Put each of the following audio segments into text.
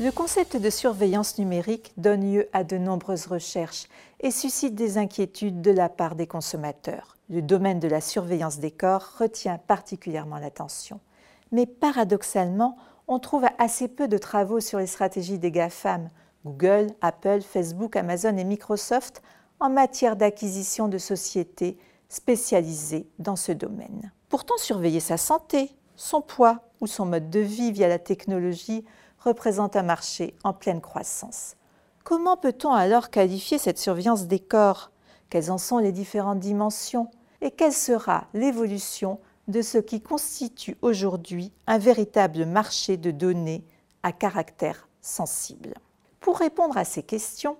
Le concept de surveillance numérique donne lieu à de nombreuses recherches et suscite des inquiétudes de la part des consommateurs. Le domaine de la surveillance des corps retient particulièrement l'attention. Mais paradoxalement, on trouve assez peu de travaux sur les stratégies des GAFAM, Google, Apple, Facebook, Amazon et Microsoft, en matière d'acquisition de sociétés spécialisées dans ce domaine. Pourtant, surveiller sa santé, son poids ou son mode de vie via la technologie représente un marché en pleine croissance. Comment peut-on alors qualifier cette surveillance des corps? Quelles en sont les différentes dimensions? Et quelle sera l'évolution de ce qui constitue aujourd'hui un véritable marché de données à caractère sensible? Pour répondre à ces questions,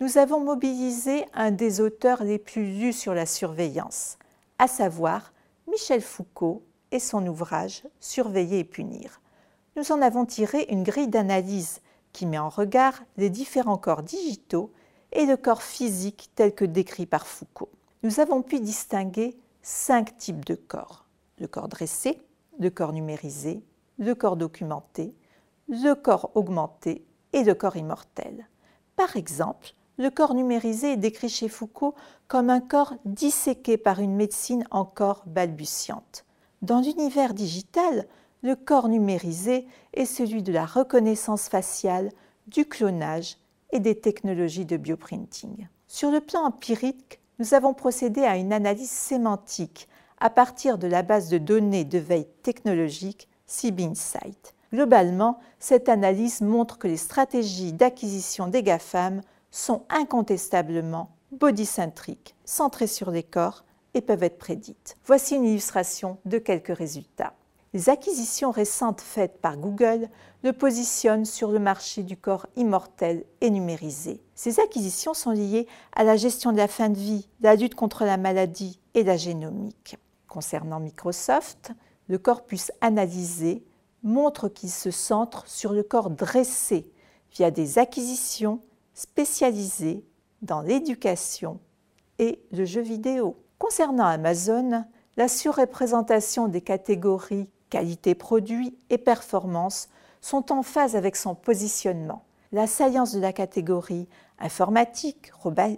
nous avons mobilisé un des auteurs les plus lus sur la surveillance, à savoir Michel Foucault et son ouvrage Surveiller et punir nous en avons tiré une grille d'analyse qui met en regard les différents corps digitaux et le corps physique tel que décrit par Foucault. Nous avons pu distinguer cinq types de corps. Le corps dressé, le corps numérisé, le corps documenté, le corps augmenté et le corps immortel. Par exemple, le corps numérisé est décrit chez Foucault comme un corps disséqué par une médecine encore balbutiante. Dans l'univers digital, le corps numérisé est celui de la reconnaissance faciale, du clonage et des technologies de bioprinting. Sur le plan empirique, nous avons procédé à une analyse sémantique à partir de la base de données de veille technologique CibInsight. Globalement, cette analyse montre que les stratégies d'acquisition des GAFAM sont incontestablement bodycentriques, centrées sur les corps et peuvent être prédites. Voici une illustration de quelques résultats les acquisitions récentes faites par Google le positionnent sur le marché du corps immortel et numérisé. Ces acquisitions sont liées à la gestion de la fin de vie, la lutte contre la maladie et la génomique. Concernant Microsoft, le corpus analysé montre qu'il se centre sur le corps dressé via des acquisitions spécialisées dans l'éducation et le jeu vidéo. Concernant Amazon, la surreprésentation des catégories qualité produit et performance sont en phase avec son positionnement. La science de la catégorie informatique,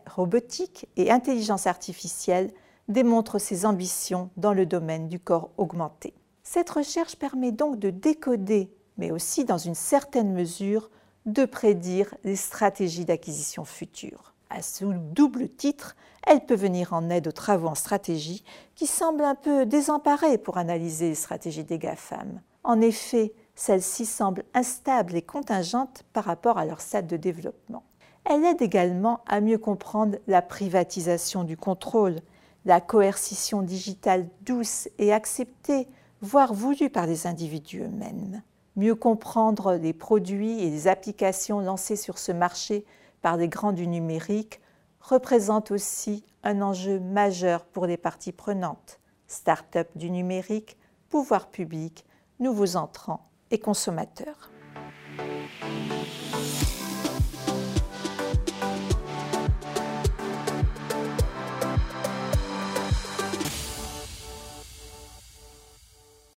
robotique et intelligence artificielle démontre ses ambitions dans le domaine du corps augmenté. Cette recherche permet donc de décoder, mais aussi dans une certaine mesure, de prédire les stratégies d'acquisition futures. À ce double titre, elle peut venir en aide aux travaux en stratégie qui semblent un peu désemparés pour analyser les stratégies des GAFAM. En effet, celles-ci semblent instables et contingentes par rapport à leur stade de développement. Elle aide également à mieux comprendre la privatisation du contrôle, la coercition digitale douce et acceptée, voire voulue par les individus eux-mêmes. Mieux comprendre les produits et les applications lancées sur ce marché par les grands du numérique représente aussi un enjeu majeur pour les parties prenantes, start-up du numérique, pouvoir public, nouveaux entrants et consommateurs.